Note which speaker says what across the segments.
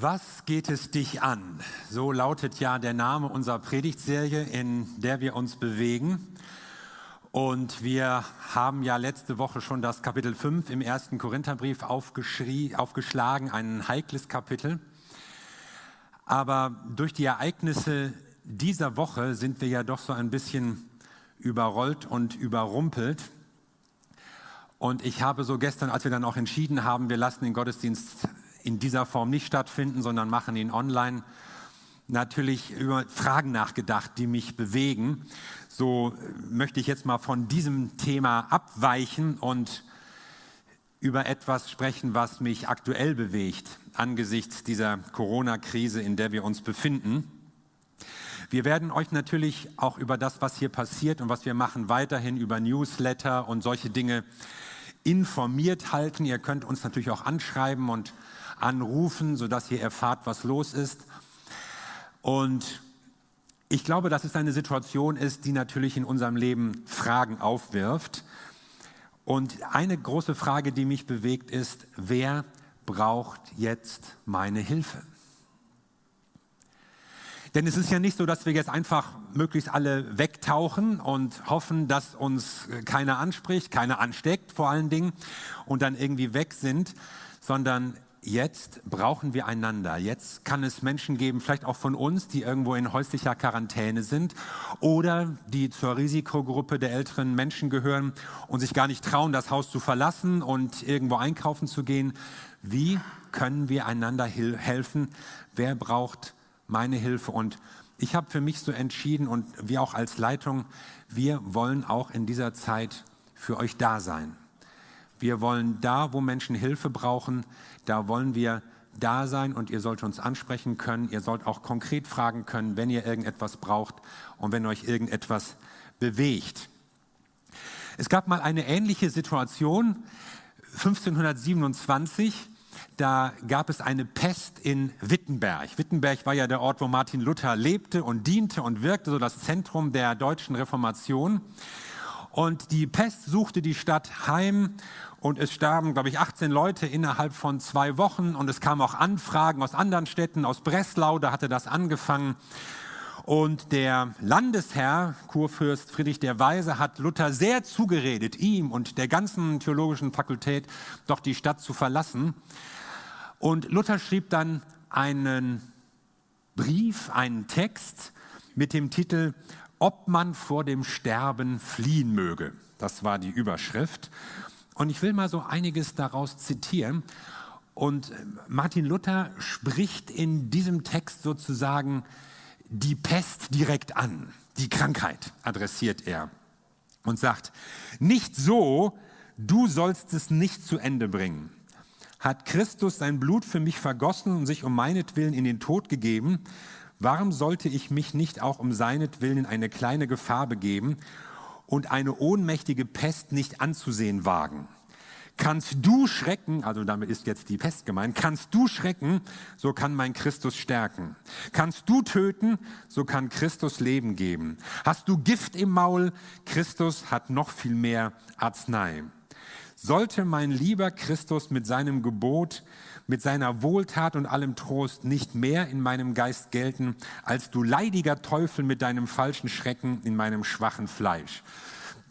Speaker 1: Was geht es dich an? So lautet ja der Name unserer Predigtserie, in der wir uns bewegen. Und wir haben ja letzte Woche schon das Kapitel 5 im ersten Korintherbrief aufgeschlagen, ein heikles Kapitel. Aber durch die Ereignisse dieser Woche sind wir ja doch so ein bisschen überrollt und überrumpelt. Und ich habe so gestern, als wir dann auch entschieden haben, wir lassen den Gottesdienst in dieser Form nicht stattfinden, sondern machen ihn online, natürlich über Fragen nachgedacht, die mich bewegen. So möchte ich jetzt mal von diesem Thema abweichen und über etwas sprechen, was mich aktuell bewegt angesichts dieser Corona-Krise, in der wir uns befinden. Wir werden euch natürlich auch über das, was hier passiert und was wir machen, weiterhin über Newsletter und solche Dinge informiert halten. Ihr könnt uns natürlich auch anschreiben und anrufen, sodass ihr erfahrt, was los ist. Und ich glaube, dass es eine Situation ist, die natürlich in unserem Leben Fragen aufwirft. Und eine große Frage, die mich bewegt, ist, wer braucht jetzt meine Hilfe? Denn es ist ja nicht so, dass wir jetzt einfach möglichst alle wegtauchen und hoffen, dass uns keiner anspricht, keiner ansteckt vor allen Dingen und dann irgendwie weg sind, sondern jetzt brauchen wir einander. Jetzt kann es Menschen geben, vielleicht auch von uns, die irgendwo in häuslicher Quarantäne sind oder die zur Risikogruppe der älteren Menschen gehören und sich gar nicht trauen, das Haus zu verlassen und irgendwo einkaufen zu gehen. Wie können wir einander helfen? Wer braucht meine Hilfe? Und ich habe für mich so entschieden und wir auch als Leitung, wir wollen auch in dieser Zeit für euch da sein. Wir wollen da, wo Menschen Hilfe brauchen, da wollen wir da sein und ihr sollt uns ansprechen können. Ihr sollt auch konkret fragen können, wenn ihr irgendetwas braucht und wenn euch irgendetwas bewegt. Es gab mal eine ähnliche Situation 1527. Da gab es eine Pest in Wittenberg. Wittenberg war ja der Ort, wo Martin Luther lebte und diente und wirkte, so das Zentrum der deutschen Reformation. Und die Pest suchte die Stadt heim und es starben, glaube ich, 18 Leute innerhalb von zwei Wochen und es kamen auch Anfragen aus anderen Städten, aus Breslau, da hatte das angefangen. Und der Landesherr, Kurfürst Friedrich der Weise, hat Luther sehr zugeredet, ihm und der ganzen theologischen Fakultät doch die Stadt zu verlassen. Und Luther schrieb dann einen Brief, einen Text mit dem Titel Ob man vor dem Sterben fliehen möge. Das war die Überschrift. Und ich will mal so einiges daraus zitieren. Und Martin Luther spricht in diesem Text sozusagen die Pest direkt an. Die Krankheit adressiert er und sagt, nicht so, du sollst es nicht zu Ende bringen. Hat Christus sein Blut für mich vergossen und sich um meinetwillen in den Tod gegeben, warum sollte ich mich nicht auch um seinetwillen in eine kleine Gefahr begeben und eine ohnmächtige Pest nicht anzusehen wagen. Kannst du schrecken, also damit ist jetzt die Pest gemeint, kannst du schrecken, so kann mein Christus stärken. Kannst du töten, so kann Christus Leben geben. Hast du Gift im Maul, Christus hat noch viel mehr Arznei. Sollte mein lieber Christus mit seinem Gebot, mit seiner Wohltat und allem Trost nicht mehr in meinem Geist gelten, als du leidiger Teufel mit deinem falschen Schrecken in meinem schwachen Fleisch.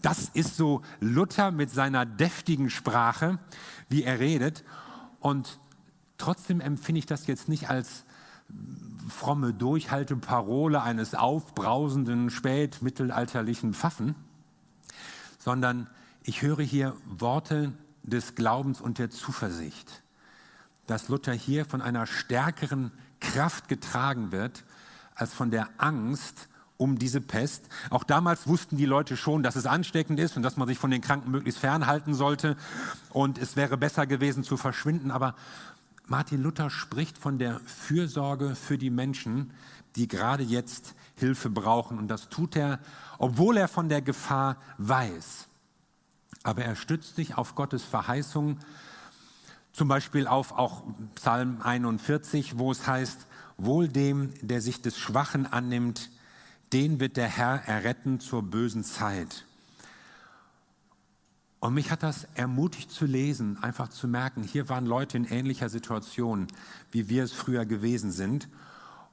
Speaker 1: Das ist so Luther mit seiner deftigen Sprache, wie er redet. Und trotzdem empfinde ich das jetzt nicht als fromme Durchhalteparole eines aufbrausenden spätmittelalterlichen Pfaffen, sondern ich höre hier Worte des Glaubens und der Zuversicht, dass Luther hier von einer stärkeren Kraft getragen wird als von der Angst um diese Pest. Auch damals wussten die Leute schon, dass es ansteckend ist und dass man sich von den Kranken möglichst fernhalten sollte und es wäre besser gewesen zu verschwinden. Aber Martin Luther spricht von der Fürsorge für die Menschen, die gerade jetzt Hilfe brauchen. Und das tut er, obwohl er von der Gefahr weiß. Aber er stützt sich auf Gottes Verheißung, zum Beispiel auf auch Psalm 41, wo es heißt, wohl dem, der sich des Schwachen annimmt, den wird der Herr erretten zur bösen Zeit. Und mich hat das ermutigt zu lesen, einfach zu merken, hier waren Leute in ähnlicher Situation, wie wir es früher gewesen sind.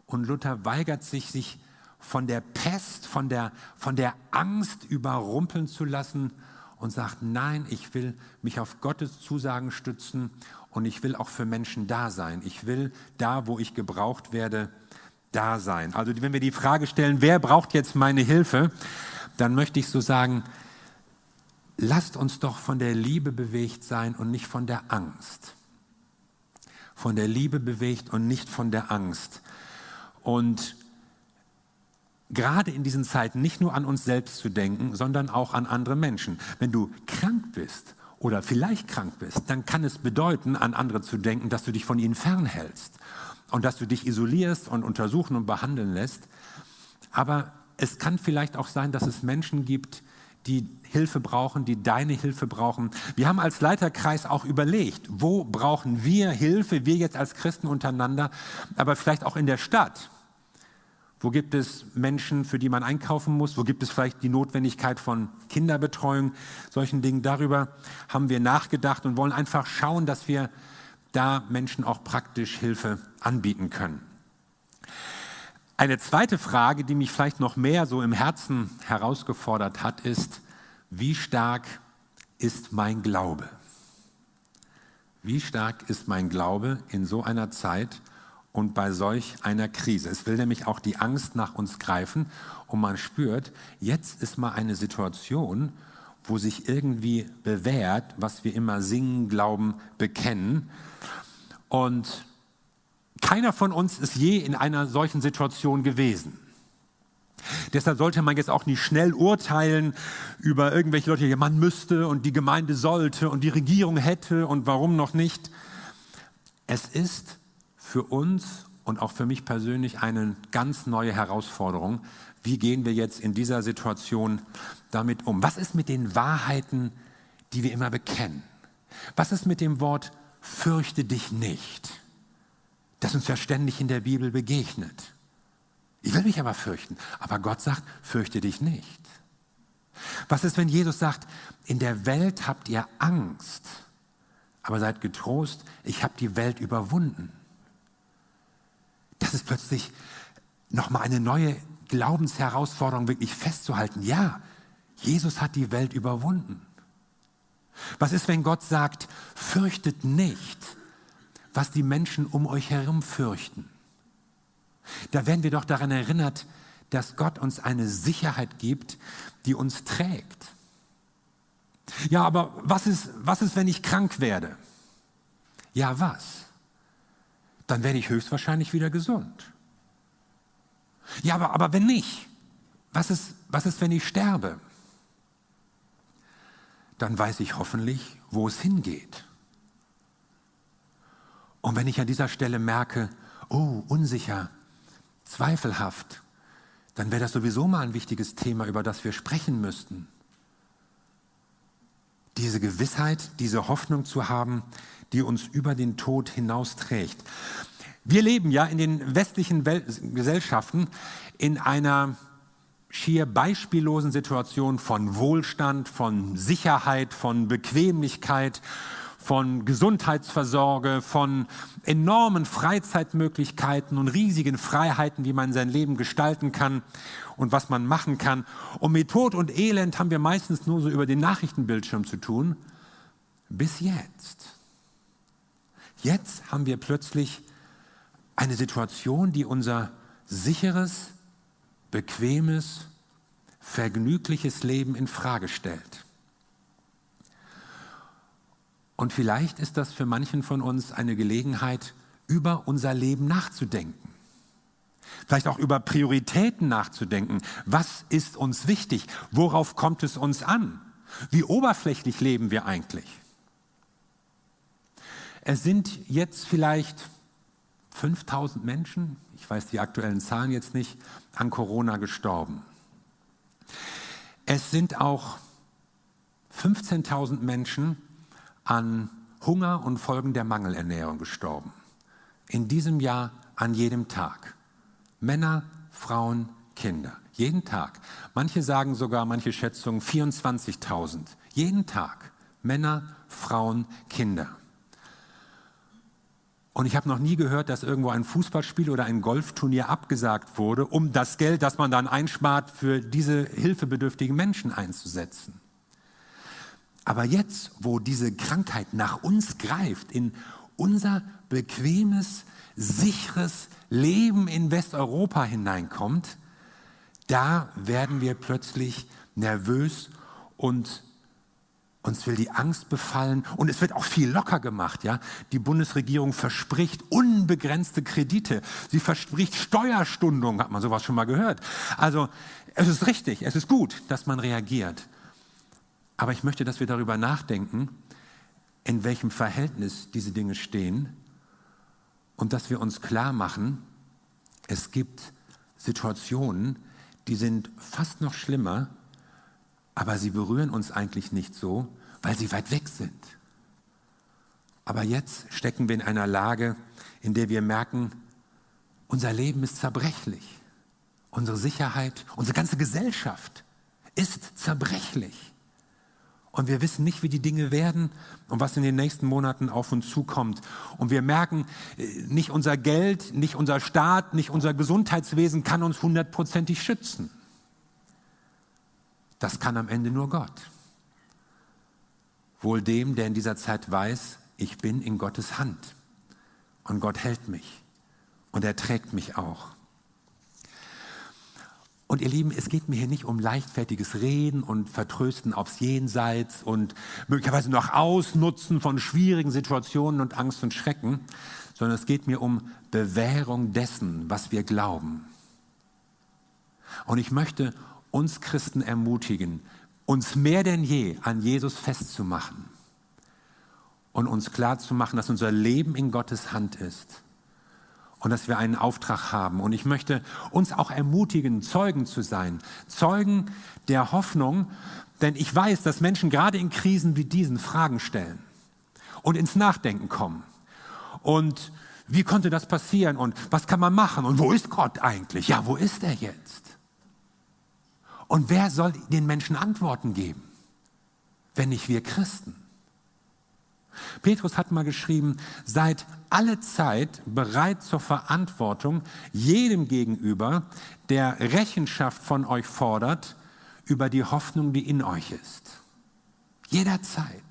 Speaker 1: Und Luther weigert sich, sich von der Pest, von der, von der Angst überrumpeln zu lassen und sagt, nein, ich will mich auf Gottes Zusagen stützen und ich will auch für Menschen da sein. Ich will da, wo ich gebraucht werde, da sein. Also wenn wir die Frage stellen, wer braucht jetzt meine Hilfe, dann möchte ich so sagen, lasst uns doch von der Liebe bewegt sein und nicht von der Angst. Von der Liebe bewegt und nicht von der Angst. Und gerade in diesen Zeiten nicht nur an uns selbst zu denken, sondern auch an andere Menschen. Wenn du krank bist oder vielleicht krank bist, dann kann es bedeuten, an andere zu denken, dass du dich von ihnen fernhältst und dass du dich isolierst und untersuchen und behandeln lässt. Aber es kann vielleicht auch sein, dass es Menschen gibt, die Hilfe brauchen, die deine Hilfe brauchen. Wir haben als Leiterkreis auch überlegt, wo brauchen wir Hilfe, wir jetzt als Christen untereinander, aber vielleicht auch in der Stadt. Wo gibt es Menschen, für die man einkaufen muss? Wo gibt es vielleicht die Notwendigkeit von Kinderbetreuung? Solchen Dingen. Darüber haben wir nachgedacht und wollen einfach schauen, dass wir da Menschen auch praktisch Hilfe anbieten können. Eine zweite Frage, die mich vielleicht noch mehr so im Herzen herausgefordert hat, ist, wie stark ist mein Glaube? Wie stark ist mein Glaube in so einer Zeit, und bei solch einer Krise. Es will nämlich auch die Angst nach uns greifen und man spürt, jetzt ist mal eine Situation, wo sich irgendwie bewährt, was wir immer singen, glauben, bekennen. Und keiner von uns ist je in einer solchen Situation gewesen. Deshalb sollte man jetzt auch nicht schnell urteilen über irgendwelche Leute, ja, man müsste und die Gemeinde sollte und die Regierung hätte und warum noch nicht. Es ist für uns und auch für mich persönlich eine ganz neue Herausforderung. Wie gehen wir jetzt in dieser Situation damit um? Was ist mit den Wahrheiten, die wir immer bekennen? Was ist mit dem Wort fürchte dich nicht, das uns ja ständig in der Bibel begegnet? Ich will mich aber fürchten, aber Gott sagt, fürchte dich nicht. Was ist, wenn Jesus sagt, in der Welt habt ihr Angst, aber seid getrost, ich habe die Welt überwunden das ist plötzlich nochmal eine neue Glaubensherausforderung, wirklich festzuhalten. Ja, Jesus hat die Welt überwunden. Was ist, wenn Gott sagt, fürchtet nicht, was die Menschen um euch herum fürchten? Da werden wir doch daran erinnert, dass Gott uns eine Sicherheit gibt, die uns trägt. Ja, aber was ist, was ist, wenn ich krank werde? Ja, was? Dann werde ich höchstwahrscheinlich wieder gesund. Ja, aber, aber wenn nicht, was ist, was ist, wenn ich sterbe? Dann weiß ich hoffentlich, wo es hingeht. Und wenn ich an dieser Stelle merke, oh, unsicher, zweifelhaft, dann wäre das sowieso mal ein wichtiges Thema, über das wir sprechen müssten. Diese Gewissheit, diese Hoffnung zu haben, die uns über den Tod hinausträgt. Wir leben ja in den westlichen Wel Gesellschaften in einer schier beispiellosen Situation von Wohlstand, von Sicherheit, von Bequemlichkeit, von Gesundheitsversorge, von enormen Freizeitmöglichkeiten und riesigen Freiheiten, wie man sein Leben gestalten kann und was man machen kann. Und mit Tod und Elend haben wir meistens nur so über den Nachrichtenbildschirm zu tun. Bis jetzt. Jetzt haben wir plötzlich eine Situation, die unser sicheres, bequemes, vergnügliches Leben in Frage stellt. Und vielleicht ist das für manchen von uns eine Gelegenheit, über unser Leben nachzudenken. Vielleicht auch über Prioritäten nachzudenken. Was ist uns wichtig? Worauf kommt es uns an? Wie oberflächlich leben wir eigentlich? Es sind jetzt vielleicht 5000 Menschen, ich weiß die aktuellen Zahlen jetzt nicht, an Corona gestorben. Es sind auch 15.000 Menschen an Hunger und Folgen der Mangelernährung gestorben. In diesem Jahr an jedem Tag. Männer, Frauen, Kinder. Jeden Tag. Manche sagen sogar, manche Schätzungen 24.000. Jeden Tag Männer, Frauen, Kinder. Und ich habe noch nie gehört, dass irgendwo ein Fußballspiel oder ein Golfturnier abgesagt wurde, um das Geld, das man dann einspart, für diese hilfebedürftigen Menschen einzusetzen. Aber jetzt, wo diese Krankheit nach uns greift, in unser bequemes, sicheres Leben in Westeuropa hineinkommt, da werden wir plötzlich nervös und uns will die Angst befallen und es wird auch viel locker gemacht, ja. Die Bundesregierung verspricht unbegrenzte Kredite. Sie verspricht Steuerstundung, hat man sowas schon mal gehört. Also, es ist richtig, es ist gut, dass man reagiert. Aber ich möchte, dass wir darüber nachdenken, in welchem Verhältnis diese Dinge stehen und dass wir uns klar machen, es gibt Situationen, die sind fast noch schlimmer aber sie berühren uns eigentlich nicht so, weil sie weit weg sind. Aber jetzt stecken wir in einer Lage, in der wir merken, unser Leben ist zerbrechlich. Unsere Sicherheit, unsere ganze Gesellschaft ist zerbrechlich. Und wir wissen nicht, wie die Dinge werden und was in den nächsten Monaten auf uns zukommt. Und wir merken, äh, nicht unser Geld, nicht unser Staat, nicht unser Gesundheitswesen kann uns hundertprozentig schützen. Das kann am Ende nur Gott. Wohl dem, der in dieser Zeit weiß, ich bin in Gottes Hand und Gott hält mich und er trägt mich auch. Und ihr Lieben, es geht mir hier nicht um leichtfertiges Reden und Vertrösten aufs Jenseits und möglicherweise noch Ausnutzen von schwierigen Situationen und Angst und Schrecken, sondern es geht mir um Bewährung dessen, was wir glauben. Und ich möchte uns Christen ermutigen, uns mehr denn je an Jesus festzumachen und uns klarzumachen, dass unser Leben in Gottes Hand ist und dass wir einen Auftrag haben. Und ich möchte uns auch ermutigen, Zeugen zu sein, Zeugen der Hoffnung, denn ich weiß, dass Menschen gerade in Krisen wie diesen Fragen stellen und ins Nachdenken kommen. Und wie konnte das passieren und was kann man machen und wo ist Gott eigentlich? Ja, wo ist er jetzt? Und wer soll den Menschen Antworten geben, wenn nicht wir Christen? Petrus hat mal geschrieben, seid alle Zeit bereit zur Verantwortung jedem gegenüber, der Rechenschaft von euch fordert über die Hoffnung, die in euch ist. Jederzeit.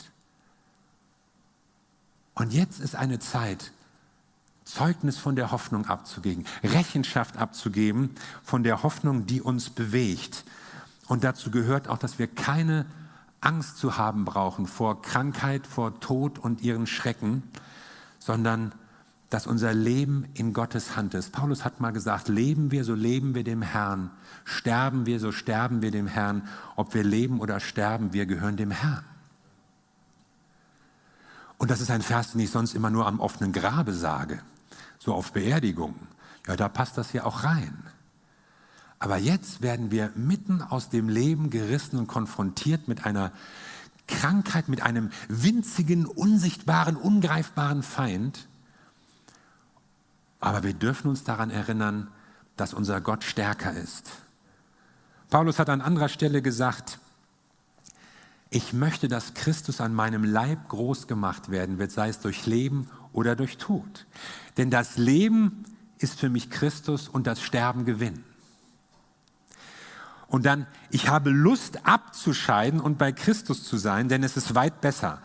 Speaker 1: Und jetzt ist eine Zeit, Zeugnis von der Hoffnung abzugeben, Rechenschaft abzugeben von der Hoffnung, die uns bewegt. Und dazu gehört auch, dass wir keine Angst zu haben brauchen vor Krankheit, vor Tod und ihren Schrecken, sondern dass unser Leben in Gottes Hand ist. Paulus hat mal gesagt, leben wir, so leben wir dem Herrn. Sterben wir, so sterben wir dem Herrn. Ob wir leben oder sterben, wir gehören dem Herrn. Und das ist ein Vers, den ich sonst immer nur am offenen Grabe sage, so auf Beerdigungen. Ja, da passt das ja auch rein. Aber jetzt werden wir mitten aus dem Leben gerissen und konfrontiert mit einer Krankheit, mit einem winzigen, unsichtbaren, ungreifbaren Feind. Aber wir dürfen uns daran erinnern, dass unser Gott stärker ist. Paulus hat an anderer Stelle gesagt, ich möchte, dass Christus an meinem Leib groß gemacht werden wird, sei es durch Leben oder durch Tod. Denn das Leben ist für mich Christus und das Sterben Gewinn. Und dann, ich habe Lust abzuscheiden und bei Christus zu sein, denn es ist weit besser.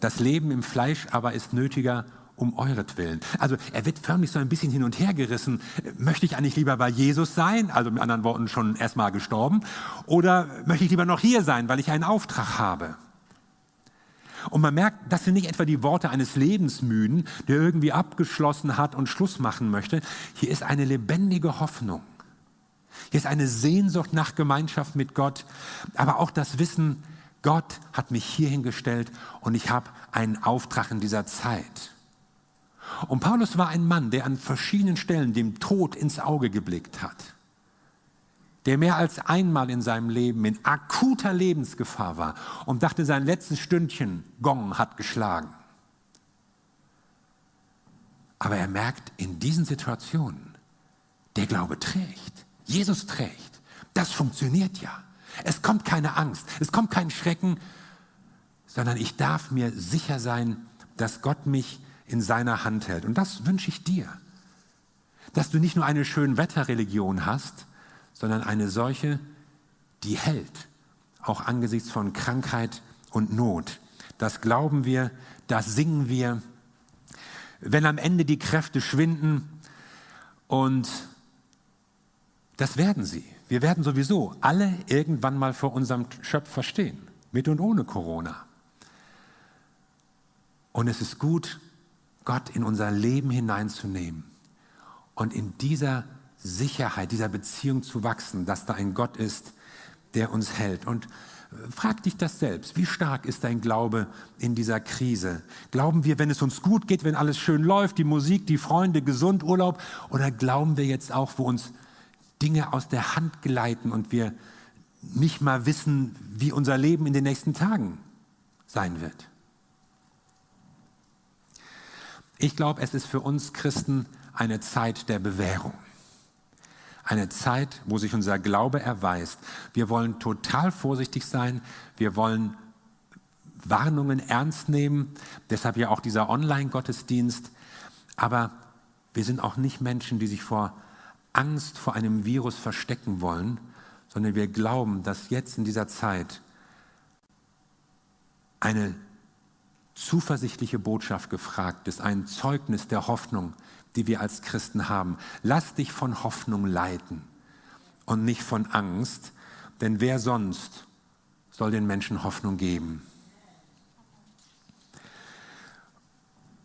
Speaker 1: Das Leben im Fleisch aber ist nötiger um euretwillen. Also er wird förmlich so ein bisschen hin und her gerissen. Möchte ich eigentlich lieber bei Jesus sein, also mit anderen Worten schon erstmal gestorben, oder möchte ich lieber noch hier sein, weil ich einen Auftrag habe? Und man merkt, das sind nicht etwa die Worte eines Lebensmüden, der irgendwie abgeschlossen hat und Schluss machen möchte. Hier ist eine lebendige Hoffnung. Hier ist eine Sehnsucht nach Gemeinschaft mit Gott, aber auch das Wissen, Gott hat mich hierhin gestellt und ich habe einen Auftrag in dieser Zeit. Und Paulus war ein Mann, der an verschiedenen Stellen dem Tod ins Auge geblickt hat, der mehr als einmal in seinem Leben in akuter Lebensgefahr war und dachte, sein letztes Stündchen Gong hat geschlagen. Aber er merkt in diesen Situationen, der Glaube trägt. Jesus trägt. Das funktioniert ja. Es kommt keine Angst, es kommt kein Schrecken, sondern ich darf mir sicher sein, dass Gott mich in seiner Hand hält. Und das wünsche ich dir. Dass du nicht nur eine Schönwetterreligion hast, sondern eine solche, die hält, auch angesichts von Krankheit und Not. Das glauben wir, das singen wir. Wenn am Ende die Kräfte schwinden und das werden sie. Wir werden sowieso alle irgendwann mal vor unserem Schöpfer stehen, mit und ohne Corona. Und es ist gut, Gott in unser Leben hineinzunehmen und in dieser Sicherheit, dieser Beziehung zu wachsen, dass da ein Gott ist, der uns hält. Und äh, frag dich das selbst. Wie stark ist dein Glaube in dieser Krise? Glauben wir, wenn es uns gut geht, wenn alles schön läuft, die Musik, die Freunde, gesund, Urlaub? Oder glauben wir jetzt auch, wo uns Dinge aus der Hand gleiten und wir nicht mal wissen, wie unser Leben in den nächsten Tagen sein wird? Ich glaube, es ist für uns Christen eine Zeit der Bewährung. Eine Zeit, wo sich unser Glaube erweist. Wir wollen total vorsichtig sein. Wir wollen Warnungen ernst nehmen. Deshalb ja auch dieser Online-Gottesdienst. Aber wir sind auch nicht Menschen, die sich vor Angst vor einem Virus verstecken wollen, sondern wir glauben, dass jetzt in dieser Zeit eine zuversichtliche Botschaft gefragt ist, ein Zeugnis der Hoffnung, die wir als Christen haben. Lass dich von Hoffnung leiten und nicht von Angst, denn wer sonst soll den Menschen Hoffnung geben?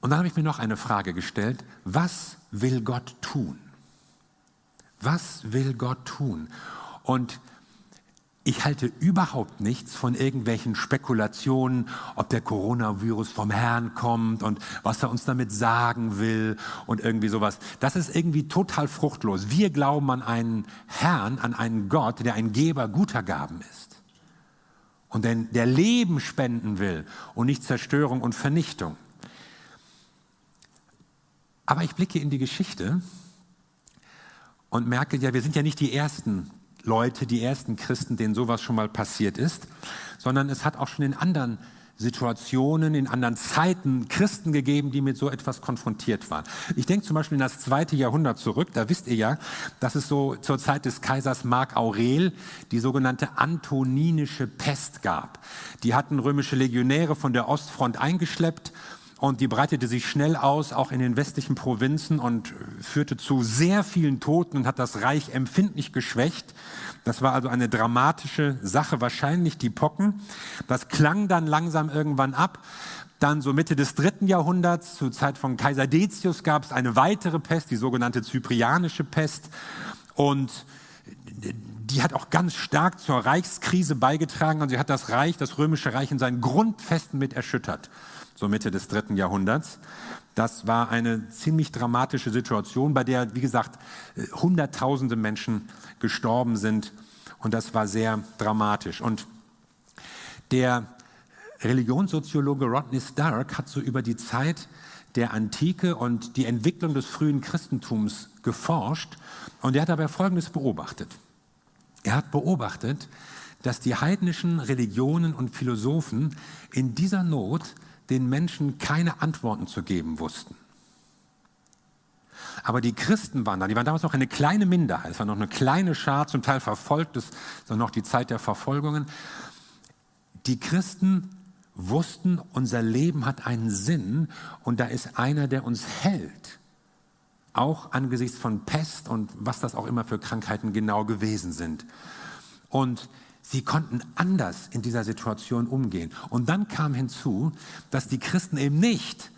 Speaker 1: Und dann habe ich mir noch eine Frage gestellt, was will Gott tun? Was will Gott tun? Und ich halte überhaupt nichts von irgendwelchen Spekulationen, ob der Coronavirus vom Herrn kommt und was er uns damit sagen will und irgendwie sowas. Das ist irgendwie total fruchtlos. Wir glauben an einen Herrn, an einen Gott, der ein Geber guter Gaben ist. Und der, der Leben spenden will und nicht Zerstörung und Vernichtung. Aber ich blicke in die Geschichte und merke, ja, wir sind ja nicht die Ersten, Leute, die ersten Christen, denen sowas schon mal passiert ist, sondern es hat auch schon in anderen Situationen, in anderen Zeiten Christen gegeben, die mit so etwas konfrontiert waren. Ich denke zum Beispiel in das zweite Jahrhundert zurück. Da wisst ihr ja, dass es so zur Zeit des Kaisers Mark Aurel die sogenannte Antoninische Pest gab. Die hatten römische Legionäre von der Ostfront eingeschleppt und die breitete sich schnell aus, auch in den westlichen Provinzen und führte zu sehr vielen Toten und hat das Reich empfindlich geschwächt. Das war also eine dramatische Sache, wahrscheinlich die Pocken. Das klang dann langsam irgendwann ab. Dann so Mitte des dritten Jahrhunderts, zur Zeit von Kaiser Decius, gab es eine weitere Pest, die sogenannte zyprianische Pest. Und die hat auch ganz stark zur Reichskrise beigetragen und sie hat das Reich, das römische Reich in seinen Grundfesten mit erschüttert so Mitte des dritten Jahrhunderts. Das war eine ziemlich dramatische Situation, bei der, wie gesagt, Hunderttausende Menschen gestorben sind. Und das war sehr dramatisch. Und der Religionssoziologe Rodney Stark hat so über die Zeit der Antike und die Entwicklung des frühen Christentums geforscht. Und er hat dabei Folgendes beobachtet. Er hat beobachtet, dass die heidnischen Religionen und Philosophen in dieser Not den Menschen keine Antworten zu geben wussten. Aber die Christen waren da, die waren damals noch eine kleine Minderheit, es war noch eine kleine Schar, zum Teil verfolgt, es war noch die Zeit der Verfolgungen. Die Christen wussten, unser Leben hat einen Sinn und da ist einer, der uns hält. Auch angesichts von Pest und was das auch immer für Krankheiten genau gewesen sind. Und Sie konnten anders in dieser Situation umgehen. Und dann kam hinzu, dass die Christen eben nicht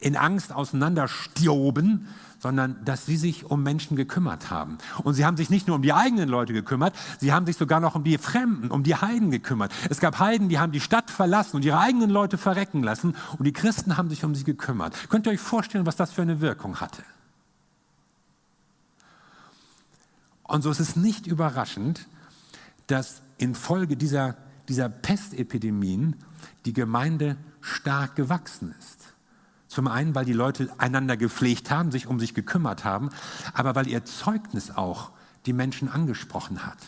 Speaker 1: in Angst auseinanderstioben, sondern dass sie sich um Menschen gekümmert haben. Und sie haben sich nicht nur um die eigenen Leute gekümmert, sie haben sich sogar noch um die Fremden, um die Heiden gekümmert. Es gab Heiden, die haben die Stadt verlassen und ihre eigenen Leute verrecken lassen und die Christen haben sich um sie gekümmert. Könnt ihr euch vorstellen, was das für eine Wirkung hatte? Und so ist es nicht überraschend, dass infolge dieser, dieser Pestepidemien die Gemeinde stark gewachsen ist. Zum einen, weil die Leute einander gepflegt haben, sich um sich gekümmert haben, aber weil ihr Zeugnis auch die Menschen angesprochen hat.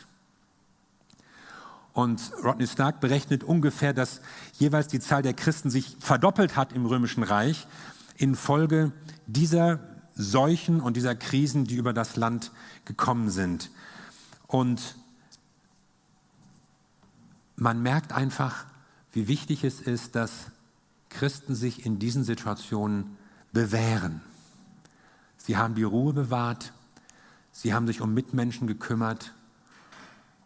Speaker 1: Und Rodney Stark berechnet ungefähr, dass jeweils die Zahl der Christen sich verdoppelt hat im Römischen Reich infolge dieser Seuchen und dieser Krisen, die über das Land gekommen sind. Und man merkt einfach, wie wichtig es ist, dass Christen sich in diesen Situationen bewähren. Sie haben die Ruhe bewahrt, sie haben sich um Mitmenschen gekümmert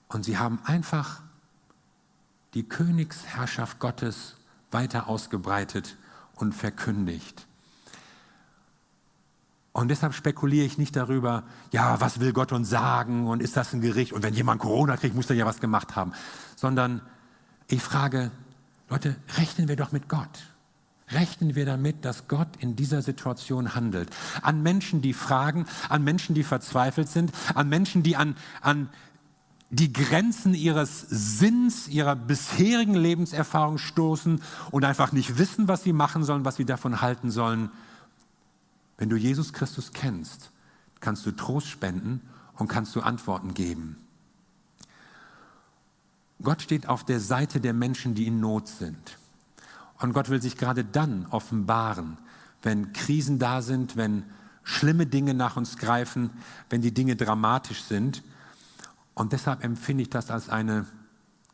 Speaker 1: und sie haben einfach die Königsherrschaft Gottes weiter ausgebreitet und verkündigt. Und deshalb spekuliere ich nicht darüber, ja, was will Gott uns sagen und ist das ein Gericht und wenn jemand Corona kriegt, muss er ja was gemacht haben, sondern ich frage, Leute, rechnen wir doch mit Gott. Rechnen wir damit, dass Gott in dieser Situation handelt. An Menschen, die fragen, an Menschen, die verzweifelt sind, an Menschen, die an, an die Grenzen ihres Sinns, ihrer bisherigen Lebenserfahrung stoßen und einfach nicht wissen, was sie machen sollen, was sie davon halten sollen. Wenn du Jesus Christus kennst, kannst du Trost spenden und kannst du Antworten geben. Gott steht auf der Seite der Menschen, die in Not sind. Und Gott will sich gerade dann offenbaren, wenn Krisen da sind, wenn schlimme Dinge nach uns greifen, wenn die Dinge dramatisch sind. Und deshalb empfinde ich das als eine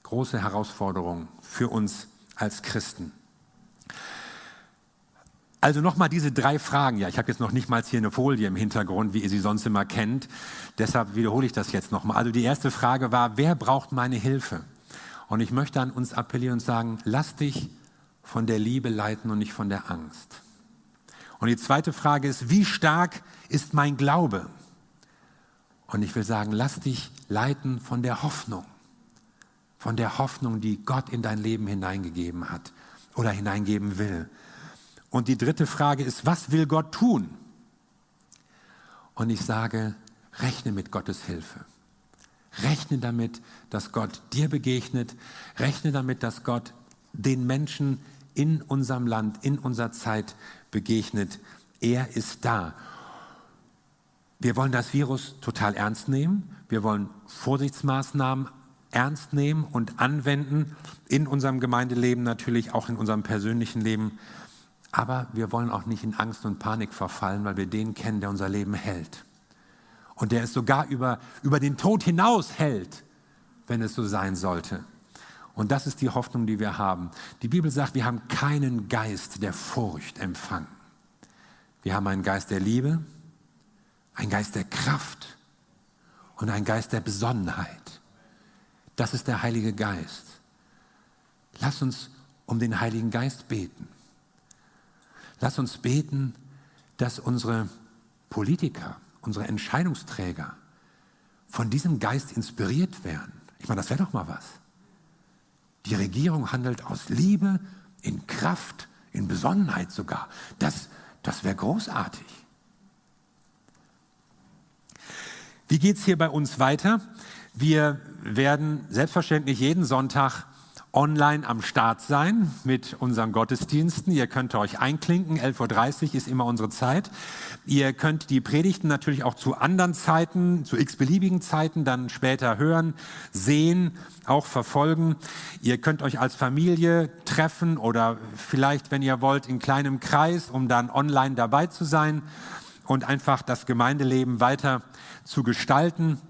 Speaker 1: große Herausforderung für uns als Christen. Also nochmal diese drei Fragen. Ja, ich habe jetzt noch nicht mal hier eine Folie im Hintergrund, wie ihr sie sonst immer kennt. Deshalb wiederhole ich das jetzt nochmal. Also die erste Frage war, wer braucht meine Hilfe? Und ich möchte an uns appellieren und sagen, lass dich von der Liebe leiten und nicht von der Angst. Und die zweite Frage ist, wie stark ist mein Glaube? Und ich will sagen, lass dich leiten von der Hoffnung. Von der Hoffnung, die Gott in dein Leben hineingegeben hat oder hineingeben will. Und die dritte Frage ist, was will Gott tun? Und ich sage, rechne mit Gottes Hilfe. Rechne damit, dass Gott dir begegnet. Rechne damit, dass Gott den Menschen in unserem Land, in unserer Zeit begegnet. Er ist da. Wir wollen das Virus total ernst nehmen. Wir wollen Vorsichtsmaßnahmen ernst nehmen und anwenden in unserem Gemeindeleben, natürlich auch in unserem persönlichen Leben. Aber wir wollen auch nicht in Angst und Panik verfallen, weil wir den kennen, der unser Leben hält. Und der es sogar über, über den Tod hinaus hält, wenn es so sein sollte. Und das ist die Hoffnung, die wir haben. Die Bibel sagt, wir haben keinen Geist der Furcht empfangen. Wir haben einen Geist der Liebe, einen Geist der Kraft und einen Geist der Besonnenheit. Das ist der Heilige Geist. Lass uns um den Heiligen Geist beten. Lass uns beten, dass unsere Politiker, unsere Entscheidungsträger von diesem Geist inspiriert werden. Ich meine, das wäre doch mal was. Die Regierung handelt aus Liebe, in Kraft, in Besonnenheit sogar. Das, das wäre großartig. Wie geht es hier bei uns weiter? Wir werden selbstverständlich jeden Sonntag online am Start sein mit unseren Gottesdiensten. Ihr könnt euch einklinken. 11.30 Uhr ist immer unsere Zeit. Ihr könnt die Predigten natürlich auch zu anderen Zeiten, zu x-beliebigen Zeiten dann später hören, sehen, auch verfolgen. Ihr könnt euch als Familie treffen oder vielleicht, wenn ihr wollt, in kleinem Kreis, um dann online dabei zu sein und einfach das Gemeindeleben weiter zu gestalten.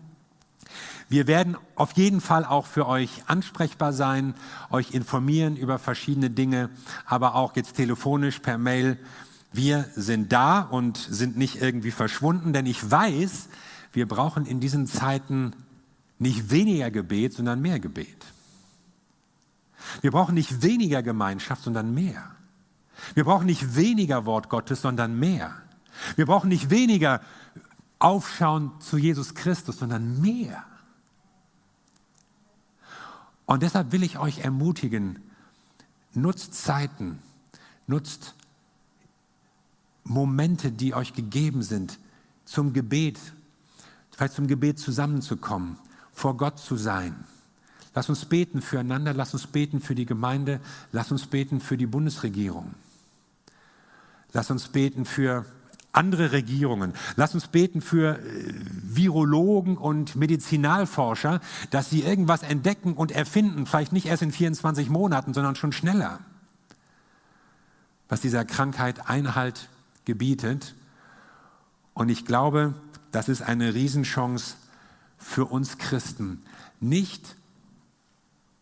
Speaker 1: Wir werden auf jeden Fall auch für euch ansprechbar sein, euch informieren über verschiedene Dinge, aber auch jetzt telefonisch per Mail. Wir sind da und sind nicht irgendwie verschwunden, denn ich weiß, wir brauchen in diesen Zeiten nicht weniger Gebet, sondern mehr Gebet. Wir brauchen nicht weniger Gemeinschaft, sondern mehr. Wir brauchen nicht weniger Wort Gottes, sondern mehr. Wir brauchen nicht weniger Aufschauen zu Jesus Christus, sondern mehr. Und deshalb will ich euch ermutigen, nutzt Zeiten, nutzt Momente, die euch gegeben sind, zum Gebet, vielleicht zum Gebet zusammenzukommen, vor Gott zu sein. Lass uns beten füreinander, lass uns beten für die Gemeinde, lass uns beten für die Bundesregierung. Lass uns beten für andere Regierungen. Lass uns beten für äh, Virologen und Medizinalforscher, dass sie irgendwas entdecken und erfinden, vielleicht nicht erst in 24 Monaten, sondern schon schneller, was dieser Krankheit Einhalt gebietet. Und ich glaube, das ist eine Riesenchance für uns Christen, nicht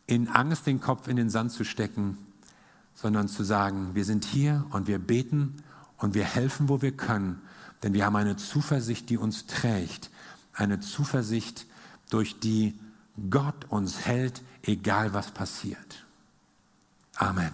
Speaker 1: in Angst den Kopf in den Sand zu stecken, sondern zu sagen, wir sind hier und wir beten und wir helfen, wo wir können, denn wir haben eine Zuversicht, die uns trägt, eine Zuversicht, durch die Gott uns hält, egal was passiert. Amen.